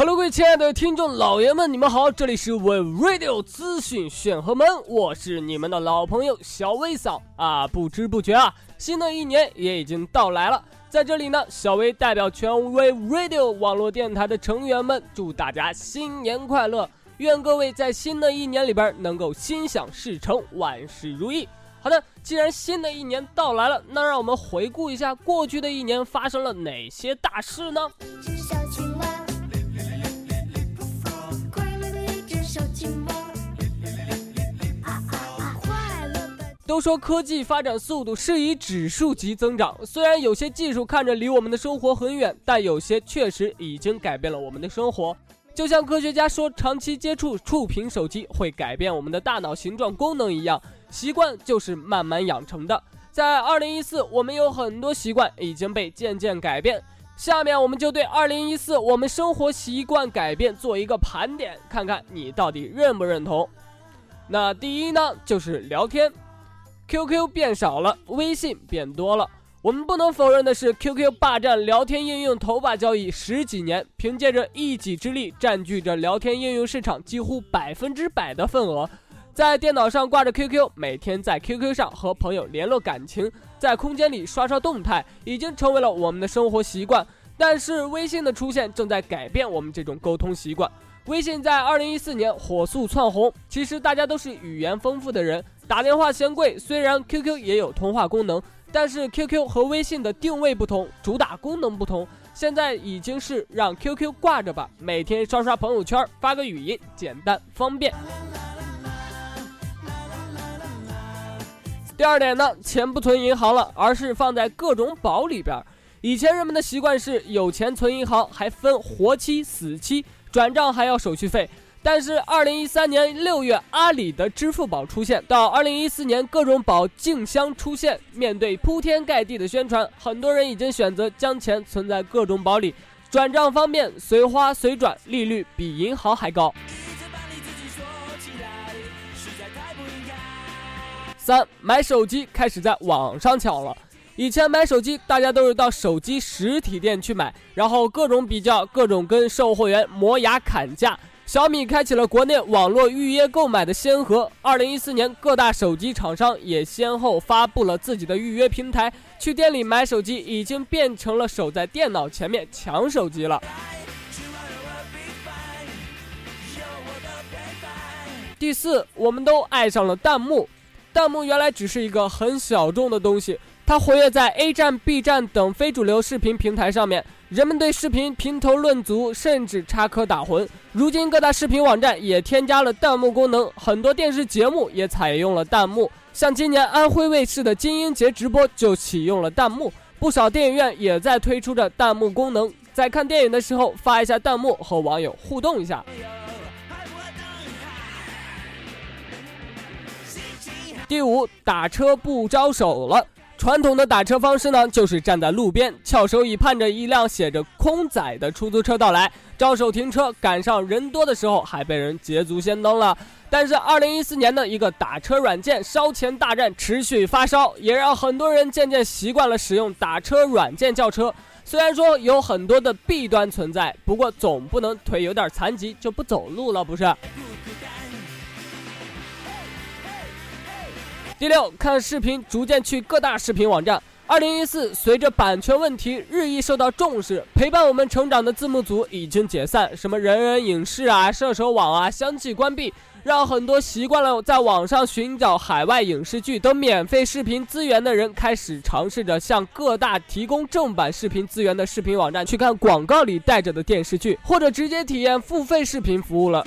Hello，各位亲爱的听众老爷们，你们好，这里是 We Radio 资讯选核门，我是你们的老朋友小薇嫂啊。不知不觉啊，新的一年也已经到来了，在这里呢，小薇代表全 We Radio 网络电台的成员们，祝大家新年快乐，愿各位在新的一年里边能够心想事成，万事如意。好的，既然新的一年到来了，那让我们回顾一下过去的一年发生了哪些大事呢？都说科技发展速度是以指数级增长，虽然有些技术看着离我们的生活很远，但有些确实已经改变了我们的生活。就像科学家说，长期接触触屏手机会改变我们的大脑形状功能一样，习惯就是慢慢养成的。在二零一四，我们有很多习惯已经被渐渐改变。下面我们就对二零一四我们生活习惯改变做一个盘点，看看你到底认不认同。那第一呢，就是聊天。QQ 变少了，微信变多了。我们不能否认的是，QQ 霸占聊天应用头把交椅十几年，凭借着一己之力占据着聊天应用市场几乎百分之百的份额。在电脑上挂着 QQ，每天在 QQ 上和朋友联络感情，在空间里刷刷动态，已经成为了我们的生活习惯。但是微信的出现正在改变我们这种沟通习惯。微信在二零一四年火速窜红，其实大家都是语言丰富的人。打电话嫌贵，虽然 QQ 也有通话功能，但是 QQ 和微信的定位不同，主打功能不同。现在已经是让 QQ 挂着吧，每天刷刷朋友圈，发个语音，简单方便。第二点呢，钱不存银行了，而是放在各种宝里边。以前人们的习惯是有钱存银行，还分活期、死期，转账还要手续费。但是，二零一三年六月，阿里的支付宝出现，到二零一四年，各种宝竞相出现。面对铺天盖地的宣传，很多人已经选择将钱存在各种宝里，转账方便，随花随转，利率比银行还高。三，买手机开始在网上抢了。以前买手机，大家都是到手机实体店去买，然后各种比较，各种跟售货员磨牙砍价。小米开启了国内网络预约购买的先河。二零一四年，各大手机厂商也先后发布了自己的预约平台，去店里买手机已经变成了守在电脑前面抢手机了。第四，我们都爱上了弹幕。弹幕原来只是一个很小众的东西。它活跃在 A 站、B 站等非主流视频平台上面，人们对视频评头论足，甚至插科打诨。如今各大视频网站也添加了弹幕功能，很多电视节目也采用了弹幕，像今年安徽卫视的金鹰节直播就启用了弹幕，不少电影院也在推出着弹幕功能，在看电影的时候发一下弹幕和网友互动一下。第五，打车不招手了。传统的打车方式呢，就是站在路边翘首以盼着一辆写着“空载”的出租车到来，招手停车。赶上人多的时候，还被人捷足先登了。但是，二零一四年的一个打车软件烧钱大战持续发烧，也让很多人渐渐习惯了使用打车软件叫车。虽然说有很多的弊端存在，不过总不能腿有点残疾就不走路了，不是？第六，看视频逐渐去各大视频网站。二零一四，随着版权问题日益受到重视，陪伴我们成长的字幕组已经解散，什么人人影视啊、射手网啊相继关闭，让很多习惯了在网上寻找海外影视剧等免费视频资源的人，开始尝试着向各大提供正版视频资源的视频网站去看广告里带着的电视剧，或者直接体验付费视频服务了。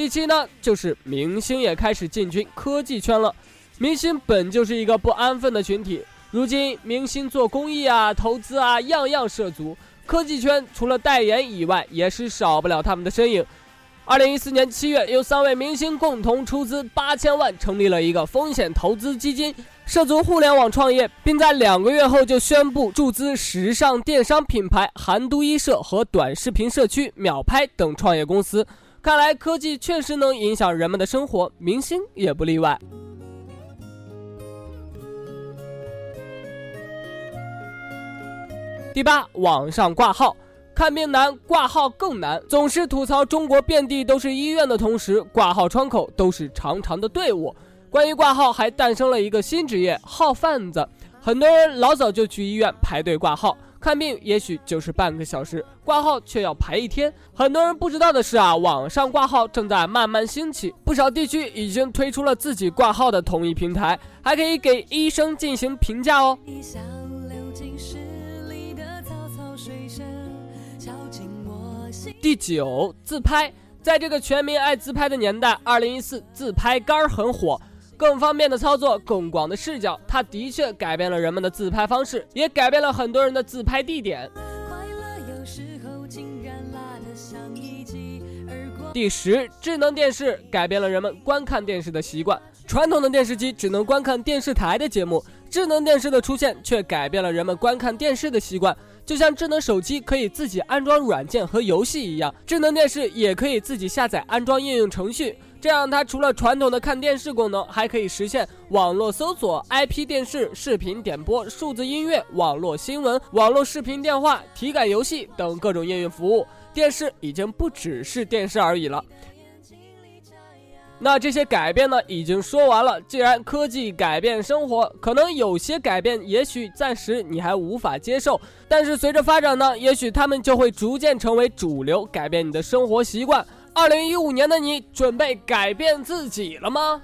第七呢，就是明星也开始进军科技圈了。明星本就是一个不安分的群体，如今明星做公益啊、投资啊，样样涉足。科技圈除了代言以外，也是少不了他们的身影。二零一四年七月，有三位明星共同出资八千万，成立了一个风险投资基金，涉足互联网创业，并在两个月后就宣布注资时尚电商品牌韩都衣舍和短视频社区秒拍等创业公司。看来科技确实能影响人们的生活，明星也不例外。第八，网上挂号，看病难，挂号更难。总是吐槽中国遍地都是医院的同时，挂号窗口都是长长的队伍。关于挂号，还诞生了一个新职业——号贩子。很多人老早就去医院排队挂号。看病也许就是半个小时，挂号却要排一天。很多人不知道的是啊，网上挂号正在慢慢兴起，不少地区已经推出了自己挂号的统一平台，还可以给医生进行评价哦。第九，自拍，在这个全民爱自拍的年代，二零一四自拍杆很火。更方便的操作，更广的视角，它的确改变了人们的自拍方式，也改变了很多人的自拍地点。第十，智能电视改变了人们观看电视的习惯。传统的电视机只能观看电视台的节目，智能电视的出现却改变了人们观看电视的习惯。就像智能手机可以自己安装软件和游戏一样，智能电视也可以自己下载安装应用程序。这样，它除了传统的看电视功能，还可以实现网络搜索、IP 电视、视频点播、数字音乐、网络新闻、网络视频电话、体感游戏等各种应用服务。电视已经不只是电视而已了。那这些改变呢，已经说完了。既然科技改变生活，可能有些改变也许暂时你还无法接受，但是随着发展呢，也许他们就会逐渐成为主流，改变你的生活习惯。二零一五年的你，准备改变自己了吗？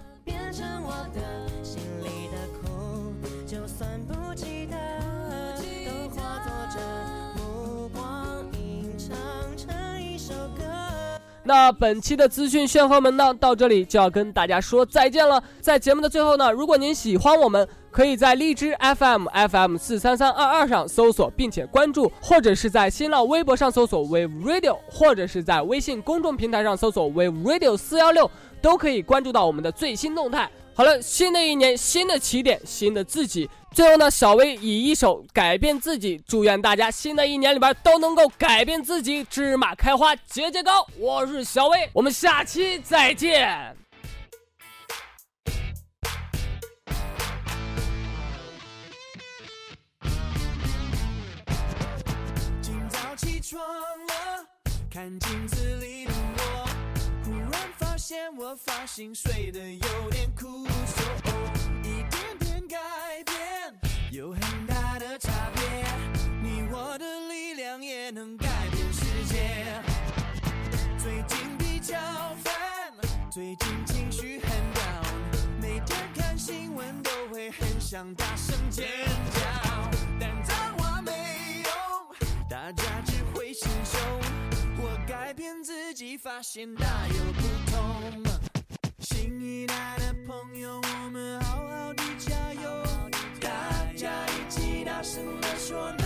那本期的资讯炫豪门呢，到这里就要跟大家说再见了。在节目的最后呢，如果您喜欢我们，可以在荔枝 FM FM 四三三二二上搜索并且关注，或者是在新浪微博上搜索 Wave Radio，或者是在微信公众平台上搜索 Wave Radio 四幺六，都可以关注到我们的最新动态。好了，新的一年，新的起点，新的自己。最后呢，小薇以一首《改变自己》，祝愿大家新的一年里边都能够改变自己，芝麻开花节节高。我是小薇，我们下期再见。今早起床了，看镜子里的我，现我发型睡得有点酷。一点点改变，有很大的差别。你我的力量也能改变世界。最近比较烦，最近情绪很 down，每天看新闻都会很想大声尖叫，但脏话没用，大家只会心凶。我改变自己，发现大有不新一代的朋友，我们好好的加油，大家一起大声的说。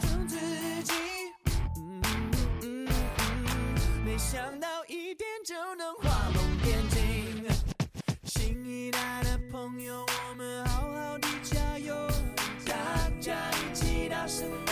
我